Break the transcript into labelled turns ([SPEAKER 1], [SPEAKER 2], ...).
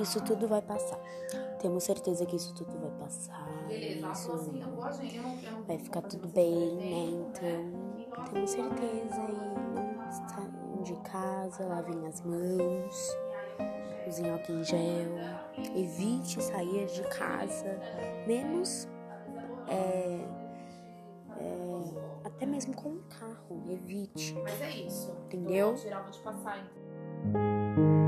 [SPEAKER 1] isso tudo vai passar. Temos certeza que isso tudo vai passar.
[SPEAKER 2] Beleza,
[SPEAKER 1] isso
[SPEAKER 2] assim, eu gosto, eu não, eu não
[SPEAKER 1] vai ficar tudo bem, né? né? Então, temos certeza e saiam tá de casa, lavem as mãos, usem álcool em gel, evite sair de casa, menos é, é, até mesmo com um carro, evite.
[SPEAKER 2] Mas é isso.
[SPEAKER 1] Entendeu?
[SPEAKER 2] Vou vou te passar. então.